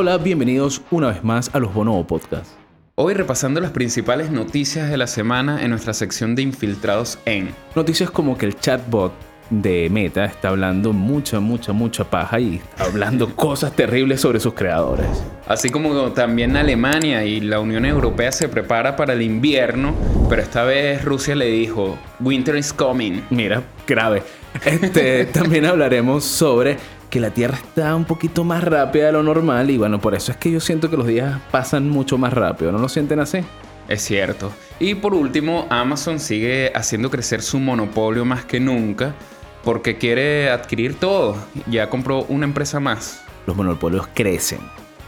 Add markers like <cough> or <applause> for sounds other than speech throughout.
Hola, bienvenidos una vez más a los Bonobo Podcast. Hoy repasando las principales noticias de la semana en nuestra sección de infiltrados en. Noticias como que el chatbot de Meta está hablando mucha, mucha, mucha paja y está hablando <laughs> cosas terribles sobre sus creadores. Así como también Alemania y la Unión Europea se prepara para el invierno, pero esta vez Rusia le dijo, Winter is coming. Mira, grave. Este, <laughs> también hablaremos sobre que la Tierra está un poquito más rápida de lo normal y bueno, por eso es que yo siento que los días pasan mucho más rápido, ¿no lo sienten así? Es cierto. Y por último, Amazon sigue haciendo crecer su monopolio más que nunca porque quiere adquirir todo. Ya compró una empresa más. Los monopolios crecen.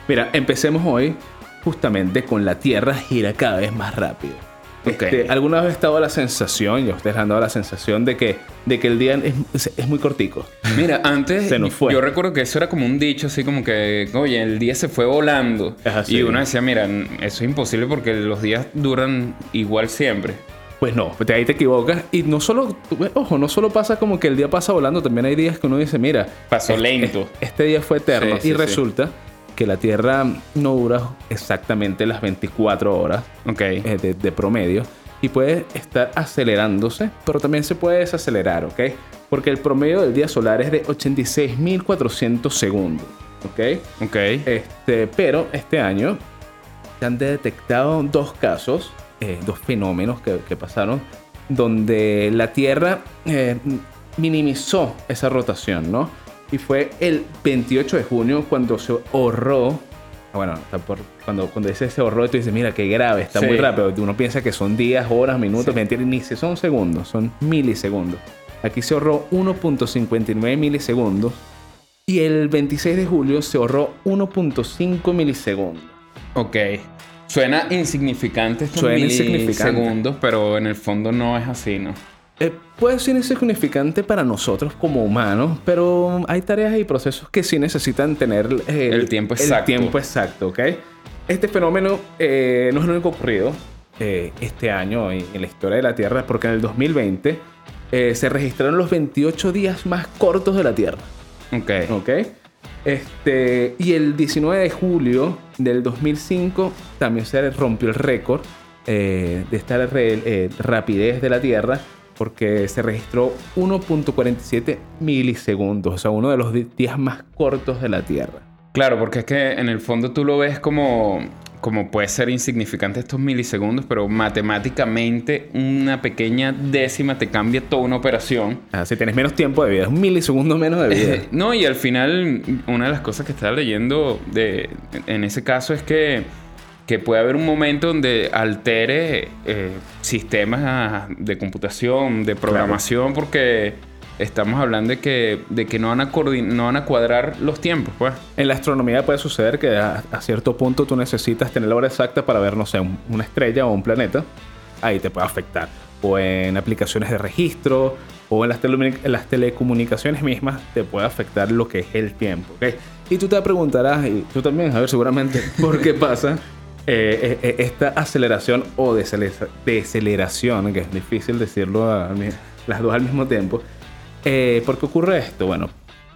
Mira, empecemos hoy justamente con la Tierra gira cada vez más rápido. Este, ¿Alguna vez ha estado la sensación, y ustedes han dado la sensación de que, de que el día es, muy cortico? Mira, antes yo recuerdo que eso era como un dicho así como que, oye, el día se fue volando. Y uno decía, mira, eso es imposible porque los días duran igual siempre. Pues no, de ahí te equivocas. Y no solo, ojo, no solo pasa como que el día pasa volando, también hay días que uno dice, mira, pasó lento. Este, día fue eterno. y resulta que la Tierra no dura exactamente las 24 horas eh, de, promedio y puede estar acelerándose, pero también se puede desacelerar, ¿ok? Porque el promedio del día solar es de 86.400 segundos, ¿ok? Ok. Este, pero este año se han detectado dos casos, eh, dos fenómenos que, pasaron, donde la Tierra eh, minimizó esa rotación, ¿no? Y fue el 28 de junio cuando se ahorró. Bueno, cuando, cuando dice se ahorró, tú dices, mira, qué grave, está muy rápido. Uno piensa que son días, horas, minutos, mentira, ni si son segundos, son milisegundos. Aquí se ahorró 1.59 milisegundos. Y el 26 de julio se ahorró 1.5 milisegundos. Ok. Suena insignificante estos Suena milisegundos, pero en el fondo no es así, ¿no? Eh, puede ser insignificante para nosotros como humanos, pero hay tareas y procesos que sí necesitan tener eh, el, tiempo exacto. El tiempo exacto, ¿ok? Este fenómeno eh, no es lo único ocurrido este año en, la historia de la Tierra, porque en el 2020 se registraron los 28 días más cortos de la Tierra. Ok. Ok. Este, y el 19 de julio del 2005 también se rompió el récord de esta rapidez de la Tierra porque se registró 1.47 milisegundos, o sea, uno de los días más cortos de la Tierra. Claro, porque es que en el fondo tú lo ves como, como puede ser insignificante estos milisegundos, pero matemáticamente una pequeña décima te cambia toda una operación. Ah, si tienes menos tiempo de vida, es un milisegundo menos de <laughs> vida. no, y al final una de las cosas que estaba leyendo de, en ese caso es que que puede haber un momento donde altere eh, sistemas de computación, de programación, porque estamos hablando de que, de que no, van a no van a cuadrar los tiempos. Pues. En la astronomía puede suceder que a, cierto punto tú necesitas tener la hora exacta para ver, no sé, una estrella o un planeta. Ahí te puede afectar. O en aplicaciones de registro, o en las, en las telecomunicaciones mismas, te puede afectar lo que es el tiempo. ¿okay? Y tú te preguntarás, y tú también, a ver, seguramente, <laughs> ¿por qué pasa? Eh, eh, esta aceleración o deceleración, que es difícil decirlo las dos al mismo tiempo, eh, ¿por qué ocurre esto? Bueno,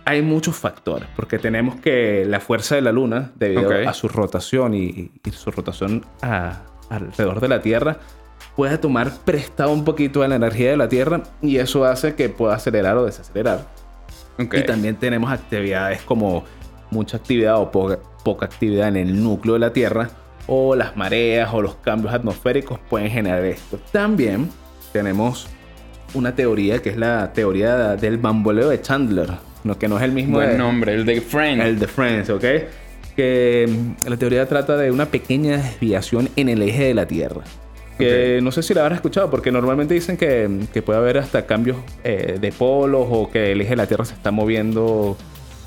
hay muchos factores, porque tenemos que la fuerza de la Luna, debido a su rotación y, su rotación alrededor de la Tierra, puede tomar prestado un poquito de la energía de la Tierra y eso hace que pueda acelerar o desacelerar. Y también tenemos actividades como mucha actividad o poca actividad en el núcleo de la Tierra, o las mareas o los cambios atmosféricos pueden generar esto. También tenemos una teoría que es la teoría del bamboleo de Chandler, no, que no es el mismo. Buen nombre, el de Friends. El de Friends, ¿ok? Que mm, la teoría trata de una pequeña desviación en el eje de la Tierra. Que no sé si la habrás escuchado, porque normalmente dicen que, que puede haber hasta cambios eh, de polos o que el eje de la Tierra se está moviendo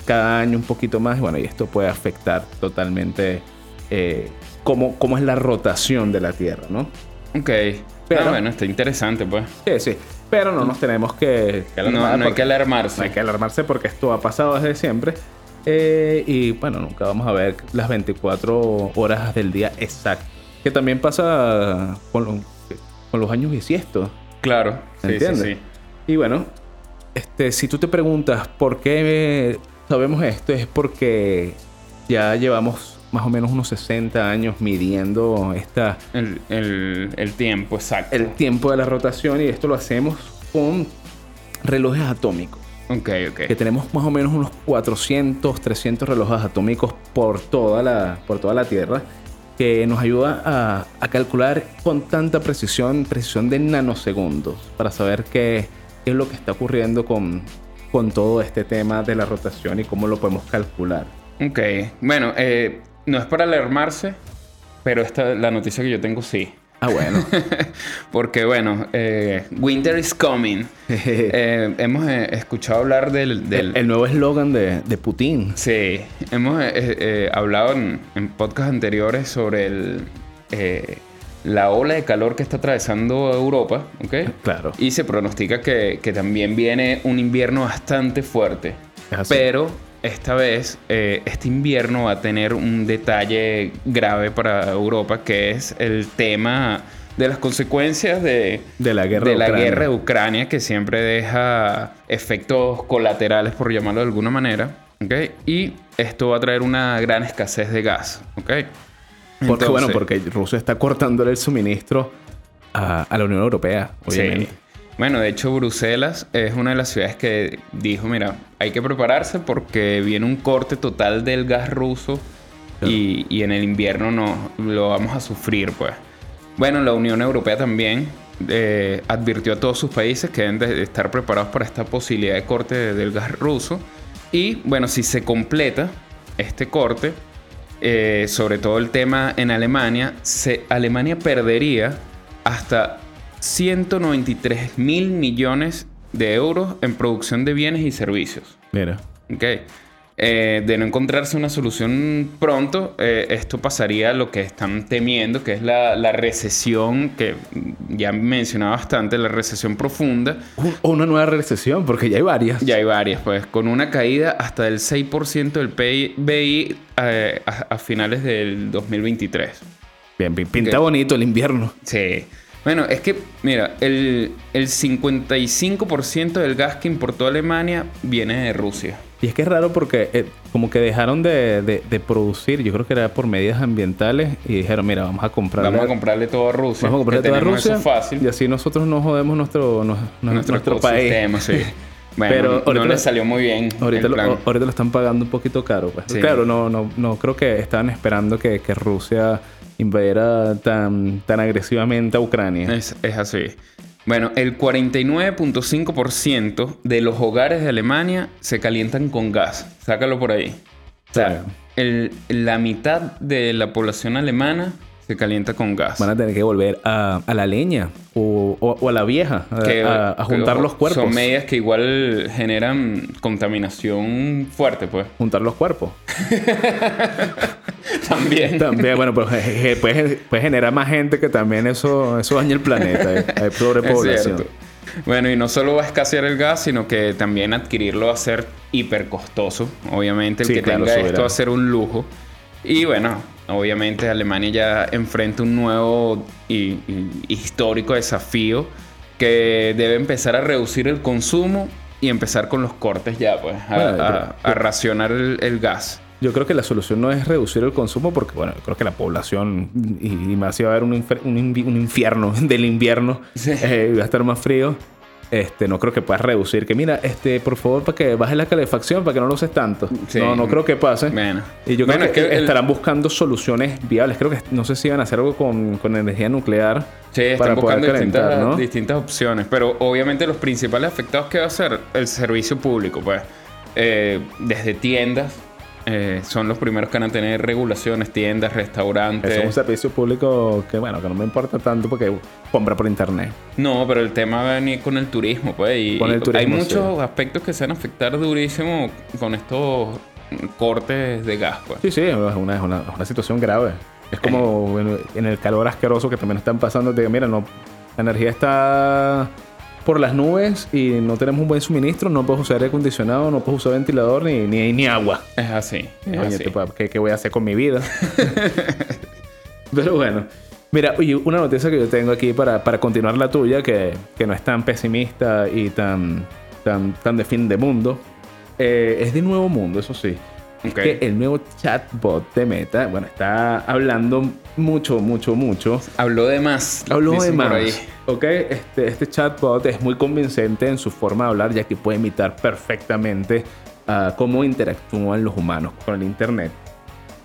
cada año un poquito más. Bueno, y esto puede afectar totalmente eh, cómo, es la rotación de la Tierra, ¿no? Ok. Pero, ah, bueno, está interesante, pues. Sí, sí. Pero no nos tenemos que, alarmar. No, hay que alarmarse. No hay que alarmarse porque esto ha pasado desde siempre. Eh, y bueno, nunca vamos a ver las 24 horas del día exactas. Que también pasa con, con los años bisiestos. Claro, ¿entiendes? Sí, sí, Y bueno, este, si tú te preguntas por qué sabemos esto, es porque ya llevamos más o menos unos 60 años midiendo esta, El, el- el tiempo, exacto. el tiempo de la rotación y esto lo hacemos con relojes atómicos. Ok, ok. Que tenemos más o menos unos 400, 300 relojes atómicos por toda la, por toda la Tierra que nos ayuda a, a calcular con tanta precisión, precisión de nanosegundos, para saber qué, qué es lo que está ocurriendo con, con todo este tema de la rotación y cómo lo podemos calcular. Ok. Bueno, eh, no es para alarmarse, pero esta, la noticia que yo tengo sí. Ah, bueno. <laughs> Porque, bueno, eh, Winter is coming. <laughs> Eh, hemos eh, escuchado hablar del... del- el, el nuevo eslogan de, de Putin. Sí, hemos hablado en, en podcasts anteriores sobre el, la ola de calor que está atravesando Europa, ¿ok? Claro. Y se pronostica que, que también viene un invierno bastante fuerte. Pero esta vez, eh, este invierno va a tener un detalle grave para Europa, que es el tema de las consecuencias de, De la guerra de de la Ucrania. guerra de Ucrania, que siempre deja efectos colaterales, por llamarlo de alguna manera. ¿ok? Y esto va a traer una gran escasez de gas. ¿ok? Porque, Entonces- bueno, porque Rusia está cortándole el suministro a, a la Unión Europea, obviamente. Sí. Bueno, de hecho, Bruselas es una de las ciudades que dijo, mira, hay que prepararse porque viene un corte total del gas ruso y, y en el invierno no lo vamos a sufrir, pues. Bueno, la Unión Europea también eh, advirtió a todos sus países que deben de estar preparados para esta posibilidad de corte de- del gas ruso. Y bueno, si se completa este corte, eh, sobre todo el tema en Alemania, se, Alemania perdería hasta 193 mil millones de euros en producción de bienes y servicios. Mira. ¿ok? Eh, de no encontrarse una solución pronto, eh, esto pasaría a lo que están temiendo, que es la, la recesión, que ya mencionaba bastante, la recesión profunda. Un- O una nueva recesión, porque ya hay varias. Ya hay varias, pues, con una caída hasta del 6% del PIB eh, a, a finales del 2023. Bien, pinta bonito el invierno. Sí. Bueno, es que, mira, el, el 55% del gas que importó Alemania viene de Rusia. Y es que es raro porque eh, como que dejaron de, de- de producir, yo creo que era por medidas ambientales, y dijeron, mira, vamos a comprarle, Vamos a comprarle todo a Rusia. vamos a comprarle toda tenemos Rusia, Eso fácil. y así nosotros no jodemos nuestro, no- no- nuestro, país. sí. <laughs> Bueno, Pero no ahorita le lo- salió muy bien Ahorita el lo, plan. ahorita lo están pagando un poquito caro. Pues. Sí. Claro, no, no, no creo que estaban esperando que, que Rusia invadiera tan, tan agresivamente a Ucrania. Es, es así. Bueno, el 49.5% de los hogares de Alemania se calientan con gas. Sácalo por ahí. O sea, Claro. el- la mitad de la población alemana se calienta con gas. Van a tener que volver a, a la leña o, o- o a la vieja, a, Que- a- a juntar los cuerpos. Son medidas que igual generan contaminación fuerte, pues. Juntar los cuerpos. <laughs> También. También, bueno, pues eh, eh, puede, puede generar más gente que también eso, eso daña el planeta. eh. Hay <laughs> sobrepoblación. Bueno, y no solo va a escasear el gas, sino que también adquirirlo va a ser hiper costoso. Obviamente, el Sí, que claro, tenga esto va a ser un lujo. Y bueno, obviamente Alemania ya enfrenta un nuevo y, y histórico desafío que debe empezar a reducir el consumo y empezar con los cortes ya, pues, a, Bueno, a- pero- a racionar el, el gas. Yo creo que la solución no es reducir el consumo porque, bueno, yo creo que la población y, y más si va a haber un infierno <laughs> del invierno, Sí. eh, va a estar más frío. Este, no creo que puedas reducir. Que mira, este, por favor, para que bajes la calefacción, para que no lo uses tanto. Sí. No, no creo que pase. Bueno. Y yo creo Bueno, que, es que el- estarán buscando soluciones viables. Creo que no sé si van a hacer algo con, con energía nuclear Sí, están para poder buscando calentar, distintas, ¿no? distintas opciones. Pero obviamente los principales afectados que va a ser el servicio público, pues. Eh, desde tiendas. Eh, son los primeros que van a tener regulaciones, tiendas, restaurantes. Es un servicio público que, bueno, que no me importa tanto porque compra por internet. No, pero el tema va a venir con el turismo, pues. Y, Con el turismo, hay muchos sí. aspectos que se van a afectar durísimo con estos cortes de gas, pues. Sí, sí, es una, es una, es una situación grave. Es como bueno, en el calor asqueroso que también están pasando. De, mira, no, la energía está por las nubes y no tenemos un buen suministro. No puedes usar aire acondicionado, no puedes usar ventilador ni, ni, ni agua. Es así. Es Oye, así. tipo, ¿qué, qué voy a hacer con mi vida? <laughs> Pero bueno. Mira, oye, una noticia que yo tengo aquí para, para continuar la tuya, que, que no es tan pesimista y tan, tan, tan de fin de mundo, eh, es de Nuevo Mundo, eso sí. Es que el nuevo chatbot de Meta, bueno, está hablando mucho, mucho, mucho. Habló de más. Habló de más. Ok, este, este chatbot es muy convincente en su forma de hablar, ya que puede imitar perfectamente uh, cómo interactúan los humanos con el Internet.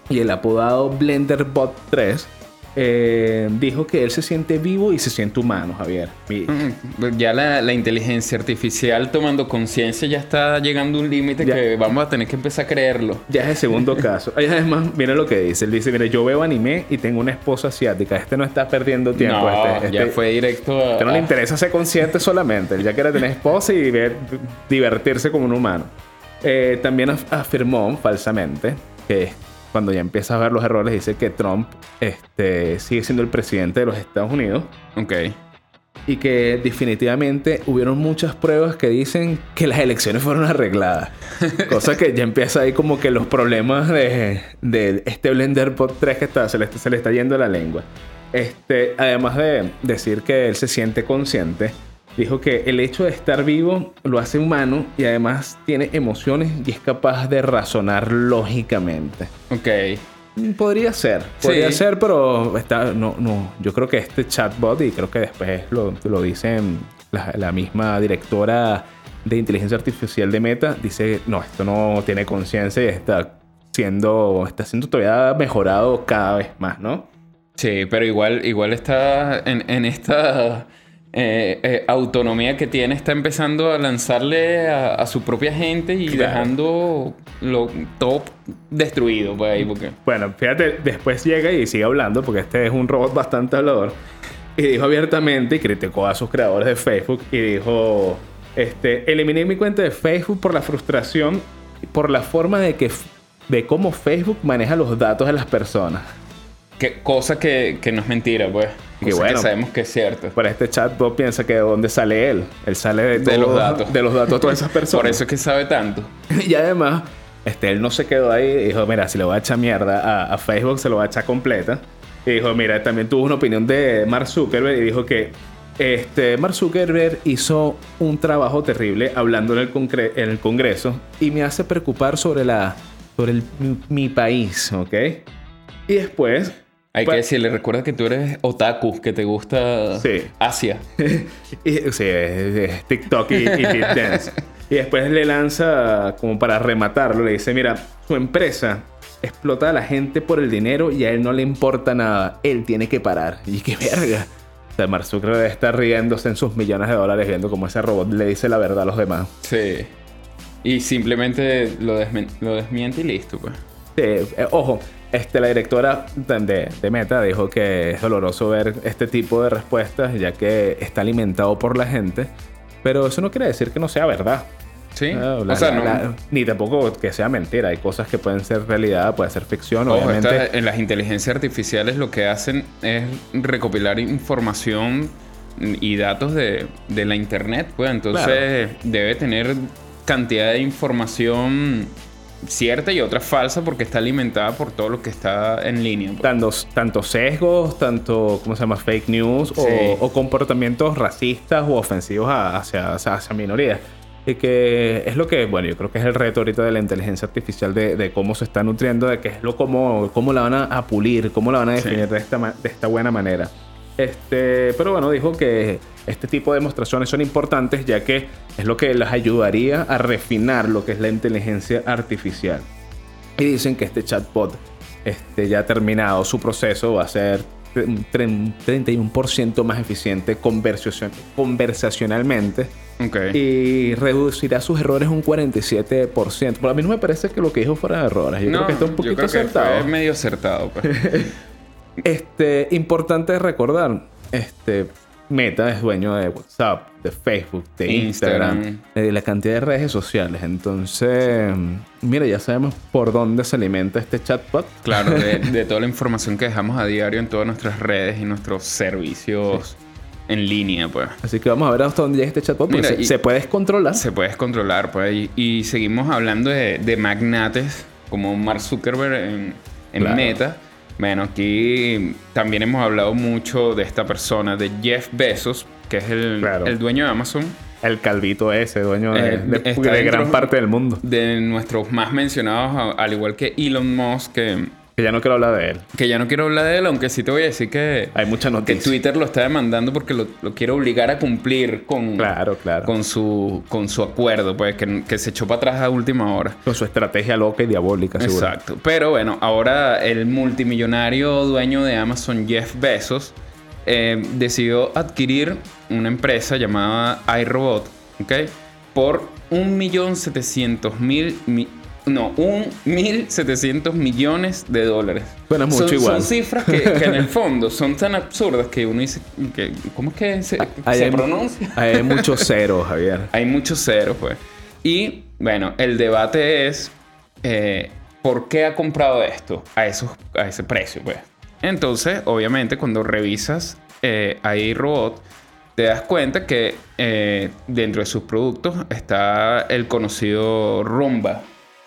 Y el apodado BlenderBot 3 eh, dijo que él se siente vivo y se siente humano, Javier. Mm, ya la, inteligencia artificial tomando conciencia ya está llegando a un límite que vamos a tener que empezar a creerlo. Ya es el segundo caso. <laughs> Además, mira lo que dice. Él dice, mira, yo veo anime y tengo una esposa asiática. Este no está perdiendo tiempo. No, este, ya este fue directo a... Este no le interesa ser consciente solamente. Él ya quiere tener esposa y ver, divertirse como un humano. Eh, también afirmó falsamente que cuando ya empieza a ver los errores, dice que Trump este, sigue siendo el presidente de los Estados Unidos. Ok. Y que definitivamente hubieron muchas pruebas que dicen que las elecciones fueron arregladas. <laughs> Cosa que ya empieza ahí como que los problemas de, de este Blender Pod 3 que está, se, le, se le está yendo la lengua. Este, además de decir que él se siente consciente, dijo que el hecho de estar vivo lo hace humano y además tiene emociones y es capaz de razonar lógicamente. Ok. Mm, podría ser, podría ser, pero está, no, no, yo creo que este chatbot, y creo que después lo, lo dicen la, la, misma directora de inteligencia artificial de Meta, dice, no, esto no tiene conciencia y está siendo, está siendo todavía mejorado cada vez más, ¿no? Sí, pero igual, igual está en, en esta eh, eh, autonomía que tiene está empezando a lanzarle a, su propia gente y dejando lo top destruido por ahí. Porque... Bueno, fíjate, después llega y sigue hablando porque este es un robot bastante hablador. Y dijo abiertamente y criticó a sus creadores de Facebook y dijo, este, eliminé mi cuenta de Facebook por la frustración por la forma de que de cómo Facebook maneja los datos de las personas. Que, cosa que, que no es mentira, pues. Que bueno, sabemos que es cierto. Para este chatbot piensa que de dónde sale él. Él sale de, los datos. De los datos de todas esas <laughs> personas. Por eso es que sabe tanto. <laughs> y además, este, él no se quedó ahí y dijo, mira, si le voy a echar mierda a, Facebook, se lo va a echar completa. Y dijo, mira, también tuvo una opinión de Mark Zuckerberg y dijo que este, Mark Zuckerberg hizo un trabajo terrible hablando en el, en el Congreso y me hace preocupar sobre, la, sobre el, mi, mi país, ¿ok? Y después hay que pues- decirle, recuerda que tú eres otaku, que te gusta Asia. <laughs> sí, TikTok y, y <laughs> Dance. y después le lanza, como para rematarlo, le dice, mira, su empresa explota a la gente por el dinero y a él no le importa nada. Él tiene que parar. Y qué verga. O sea, Mark Zuckerberg está riéndose en sus millones de dólares viendo cómo ese robot le dice la verdad a los demás. Sí. Y simplemente lo, lo desmiente y listo, pues. Sí, eh, ojo, este, la directora de, de, Meta dijo que es doloroso ver este tipo de respuestas ya que está alimentado por la gente, pero eso no quiere decir que no sea verdad. Sí, ah, o sea, no... ni tampoco que sea mentira. Hay cosas que pueden ser realidad, puede ser ficción, obviamente. en las inteligencias artificiales lo que hacen es recopilar información y datos de, de la internet, pues entonces debe tener cantidad de información cierta y otra falsa porque está alimentada por todo lo que está en línea. Pues. Tanto, tanto sesgos, tanto, ¿cómo se llama? Fake news o, comportamientos racistas o ofensivos hacia, hacia, minorías. Y que es lo que, bueno, yo creo que es el reto ahorita de la inteligencia artificial de, cómo se está nutriendo, de qué es lo cómo, cómo la van a, pulir, cómo la van a definir de, esta, de esta buena manera. Este, pero bueno, dijo que este tipo de demostraciones son importantes ya que es lo que les ayudaría a refinar lo que es la inteligencia artificial. Y dicen que este chatbot este, ya ha terminado su proceso, va a ser un 31% más eficiente conversacionalmente. Y reducirá sus errores un 47%. Pero a mí no me parece que lo que dijo fuera errores. Yo creo que está un poquito acertado. Es medio acertado. Pues. <laughs> este, importante recordar, este, Meta es dueño de WhatsApp, de Facebook, de Instagram, de la cantidad de redes sociales. Entonces, mira, ya sabemos por dónde se alimenta este chatbot. Claro, de, <laughs> toda la información que dejamos a diario en todas nuestras redes y nuestros servicios. En línea, pues. Así que vamos a ver hasta dónde llega este chatbot. Mira, se, puede descontrolar. Se puede descontrolar, pues. Y, seguimos hablando de, magnates como Mark Zuckerberg en, Meta bueno, aquí también hemos hablado mucho de esta persona, de Jeff Bezos, que es el, el dueño de Amazon. El calvito ese, dueño de, Eh, de- gran parte del mundo. De nuestros más mencionados, al igual que Elon Musk, que, Que ya no quiero hablar de él. que ya no quiero hablar de él, aunque sí te voy a decir que, Hay mucha que noticia. Twitter lo está demandando porque lo, lo quiere obligar a cumplir con, Claro, claro. Con, con, su, con su acuerdo, pues que, que se echó para atrás a última hora. su estrategia loca y diabólica, seguro. Exacto. Pero bueno, ahora el multimillonario dueño de Amazon, Jeff Bezos, eh, decidió adquirir una empresa llamada iRobot, ¿ok? Por 1.700.000... mi- no, 1.700 millones de dólares. Suena mucho son, igual. Son cifras que, que en el <laughs> fondo son tan absurdas que uno dice... Que, ¿Cómo es que se, Ahí se hay- pronuncia? ahí Hay muchos ceros, Javier. <laughs> Hay muchos ceros, pues. Y bueno, el debate es eh, ¿por qué ha comprado esto a, esos, a ese precio, pues? Entonces, obviamente, cuando revisas eh, ahí Robot, te das cuenta que eh, dentro de sus productos está el conocido Rumba.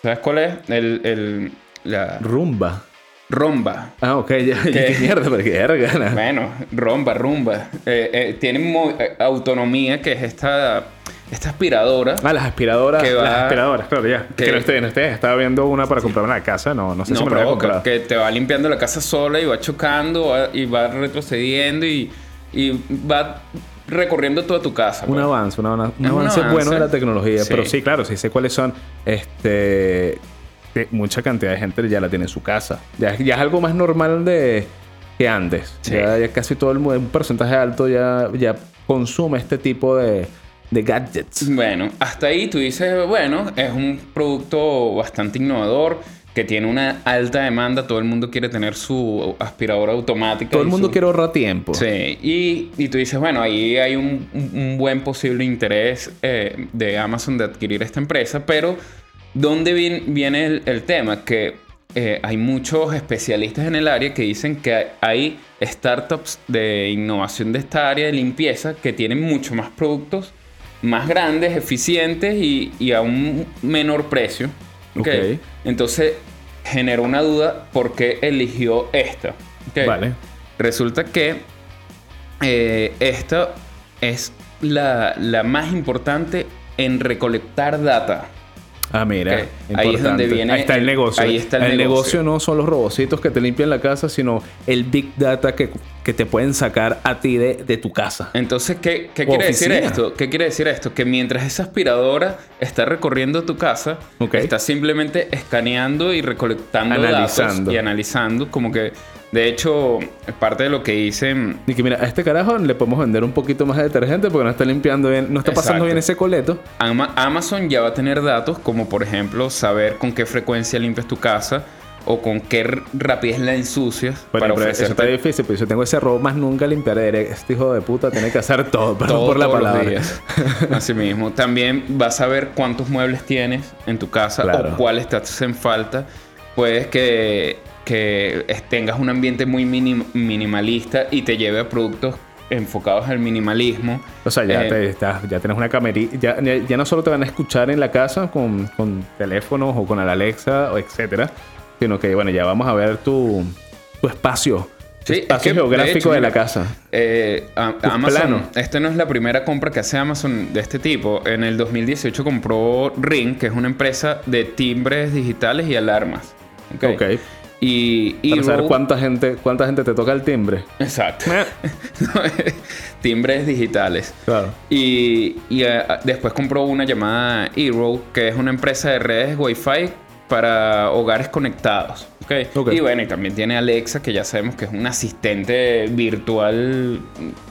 ¿Sabes cuál es? El, el- la Rumba. Rumba. Ah, ok, ya. ¿Qué? ¿Qué mierda? Porque verga. Bueno, rumba, rumba. Eh, eh, tienen eh, autonomía, que es esta, esta aspiradora. Ah, las aspiradoras. Que va- Las aspiradoras, claro, ya. que- Que no esté, no esté. Estaba viendo una para comprarme en la casa. No, no sé No, si me la voy a provoca, comprar. que te va limpiando la casa sola y va chocando va- y va retrocediendo y, y va recorriendo toda tu casa. Un pues. avance, un, avance, un avance avance. bueno de la tecnología. Sí. Pero sí, claro, sí sé cuáles son. Este. de- mucha cantidad de gente ya la tiene en su casa. Ya, ya es algo más normal de que antes. Sí. Ya, ya casi todo el mundo, un porcentaje alto ya, ya consume este tipo de, de gadgets. Bueno, hasta ahí tú dices, bueno, es un producto bastante innovador que tiene una alta demanda. Todo el mundo quiere tener su aspiradora automática. Todo el mundo su- quiere ahorrar tiempo. Sí, y, y tú dices, bueno, ahí hay un, un- buen posible interés eh, de Amazon de adquirir esta empresa, pero ¿dónde viene el, el tema? Que eh, hay muchos especialistas en el área que dicen que hay startups de innovación de esta área de limpieza que tienen mucho más productos, más grandes, eficientes y, y a un menor precio. ¿ok? Ok. Entonces generó una duda por qué eligió esta. ¿ok? Vale. Resulta que eh, esta es la, la más importante en recolectar data. Ah, mira. Ahí es donde viene Ahí está el el- negocio. ahí está el negocio. negocio. no son los robocitos que te limpian la casa, sino el big data que, que te pueden sacar a ti de, de tu casa. Entonces, ¿qué, qué quiere decir esto? ¿Qué quiere decir esto? Que mientras esa aspiradora está recorriendo tu casa, está simplemente escaneando y recolectando Analizando. datos y analizando. Como que, de hecho, parte de lo que dicen Y que mira, a este carajo le podemos vender un poquito más de detergente porque no está limpiando bien, no está pasando Exacto. bien ese coleto. Ama- Amazon ya va a tener datos como por ejemplo saber con qué frecuencia limpias tu casa o con qué rapidez la ensucias Bueno, pero eso está difícil, pero yo tengo ese robo más nunca limpiaré. Este hijo de puta tiene que hacer todo, todo por la palabra. <laughs> Así mismo. También vas a ver cuántos muebles tienes en tu casa Claro. o cuáles te hacen falta. Puedes que, que es- tengas un ambiente muy minim- minimalista y te lleve a productos enfocados al minimalismo. O sea, ya, Eh, te, estás- ya tienes una camerita. Ya, ya- no solo te van a escuchar en la casa con, con teléfonos o con el Alexa o etcétera, sino que, bueno, ya vamos a ver tu, tu espacio. tu Sí, es espacio de geográfico hecho, de, la casa. Eh, a- Amazon, planos. esta no es la primera compra que hace Amazon de este tipo. En el 2018 compró Ring, que es una empresa de timbres digitales y alarmas. Ok. Ok. Y, y Para saber cuánta gente, cuánta gente te toca el timbre. Exacto. <laughs> timbres digitales. Claro. Y, y, eh, después compró una llamada eRow, que es una empresa de redes Wi-Fi para hogares conectados. ¿ok? Ok. Y bueno, y también tiene Alexa, que ya sabemos que es un asistente virtual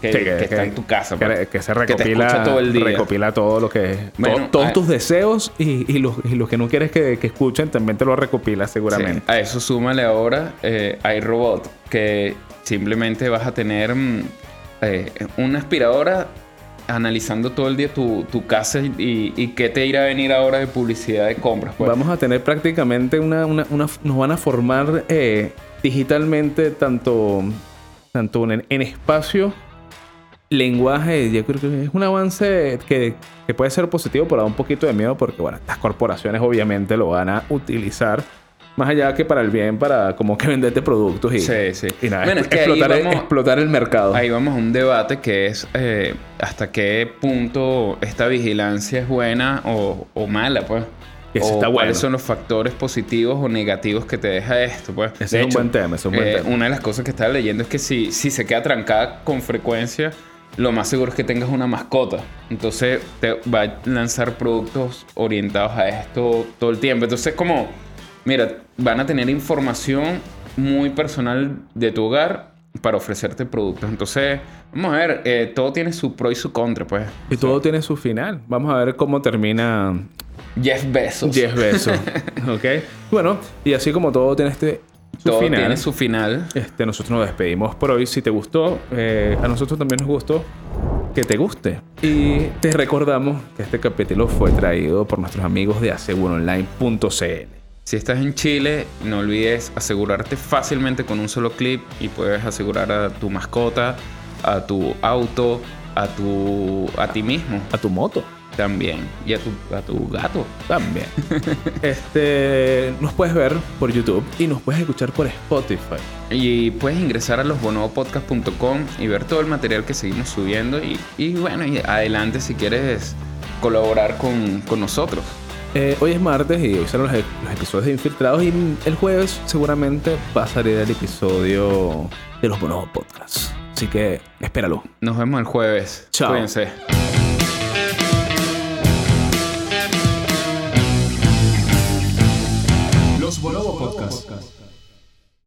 que, Sí, que está en tu casa. Que, pues, se te recopila, escucha todo el día. recopila todo lo que... Bueno, to- todos tus deseos y, y los, y los que no quieres que, escuchen también te lo recopila seguramente. Sí, A eso súmale ahora eh, iRobot, que simplemente vas a tener mm, eh, una aspiradora analizando todo el día tu, tu casa y, qué te irá a venir ahora de publicidad de compras. pues. Vamos a tener prácticamente una, una- una- nos van a formar eh, digitalmente tanto, tanto en, en espacio, lenguaje. Yo creo que es un avance que, que puede ser positivo, pero da un poquito de miedo porque, bueno, estas corporaciones obviamente lo van a utilizar Más allá que para el bien, para como que venderte productos y, Sí, sí. y nada, Bueno, es que ahí explotar, el- explotar el mercado. Ahí vamos a un debate que es eh, hasta qué punto esta vigilancia es buena o, o mala, pues. Que sí o está cuáles bueno. son los factores positivos o negativos que te deja esto, pues. Ese De es un buen tema, ese es un buen eh, tema. Una de las cosas que estaba leyendo es que si, si se queda trancada con frecuencia, lo más seguro es que tengas una mascota. Entonces te va a lanzar productos orientados a esto todo el tiempo. Entonces como, mira, van a tener información muy personal de tu hogar para ofrecerte productos. Entonces, vamos a ver, eh, todo tiene su pro y su contra, pues. Y todo tiene su final. Vamos a ver cómo termina Jeff Bezos. 10 besos. <laughs> ¿Ok? Bueno, y así como todo tiene este su todo final. tiene su final. Este, nosotros nos despedimos por hoy. Si te gustó, eh, a nosotros también nos gustó que te guste. Y te recordamos que este capítulo fue traído por nuestros amigos de aseguronline.cl. Si estás en Chile, no olvides asegurarte fácilmente con un solo clip y puedes asegurar a tu mascota, a tu auto, a tu a ti mismo A tu moto también y a tu a tu gato. también. <laughs> este, nos puedes ver por YouTube y nos puedes escuchar por Spotify. Y puedes ingresar a losbonobopodcast.com y ver todo el material que seguimos subiendo y, y bueno, y adelante si quieres colaborar con, con nosotros. Eh, hoy es martes y hoy salen los, los episodios de Infiltrados y el jueves seguramente va a salir el episodio de los Bonobos Podcasts. Así que espéralo. Nos vemos el jueves. Chao. Cuídense.